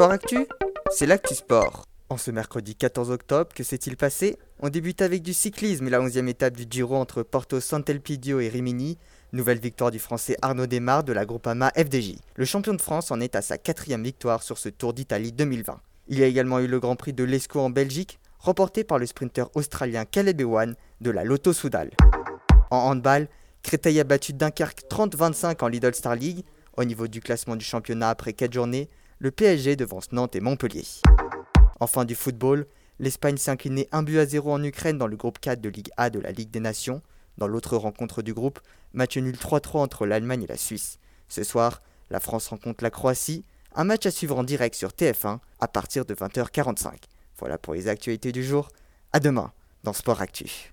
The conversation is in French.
Sport Actu, c'est l'actu sport. En ce mercredi 14 octobre, que s'est-il passé? On débute avec du cyclisme et la 11e étape du Giro entre Porto Sant'Elpidio et Rimini. Nouvelle victoire du français Arnaud Desmar de la Groupama FDJ. Le champion de France en est à sa quatrième victoire sur ce Tour d'Italie 2020. Il y a également eu le Grand Prix de l'Escaut en Belgique, remporté par le sprinter australien Caleb Ewan de la Lotto Soudal. En handball, Créteil a battu Dunkerque 30-25 en Lidl Star League. Au niveau du classement du championnat après 4 journées, le PSG devance Nantes et Montpellier. Enfin du football, l'Espagne s'est inclinée 1 but à 0 en Ukraine dans le groupe 4 de Ligue A de la Ligue des Nations. Dans l'autre rencontre du groupe, match nul 3-3 entre l'Allemagne et la Suisse. Ce soir, la France rencontre la Croatie, un match à suivre en direct sur TF1 à partir de 20h45. Voilà pour les actualités du jour. À demain dans Sport Actu.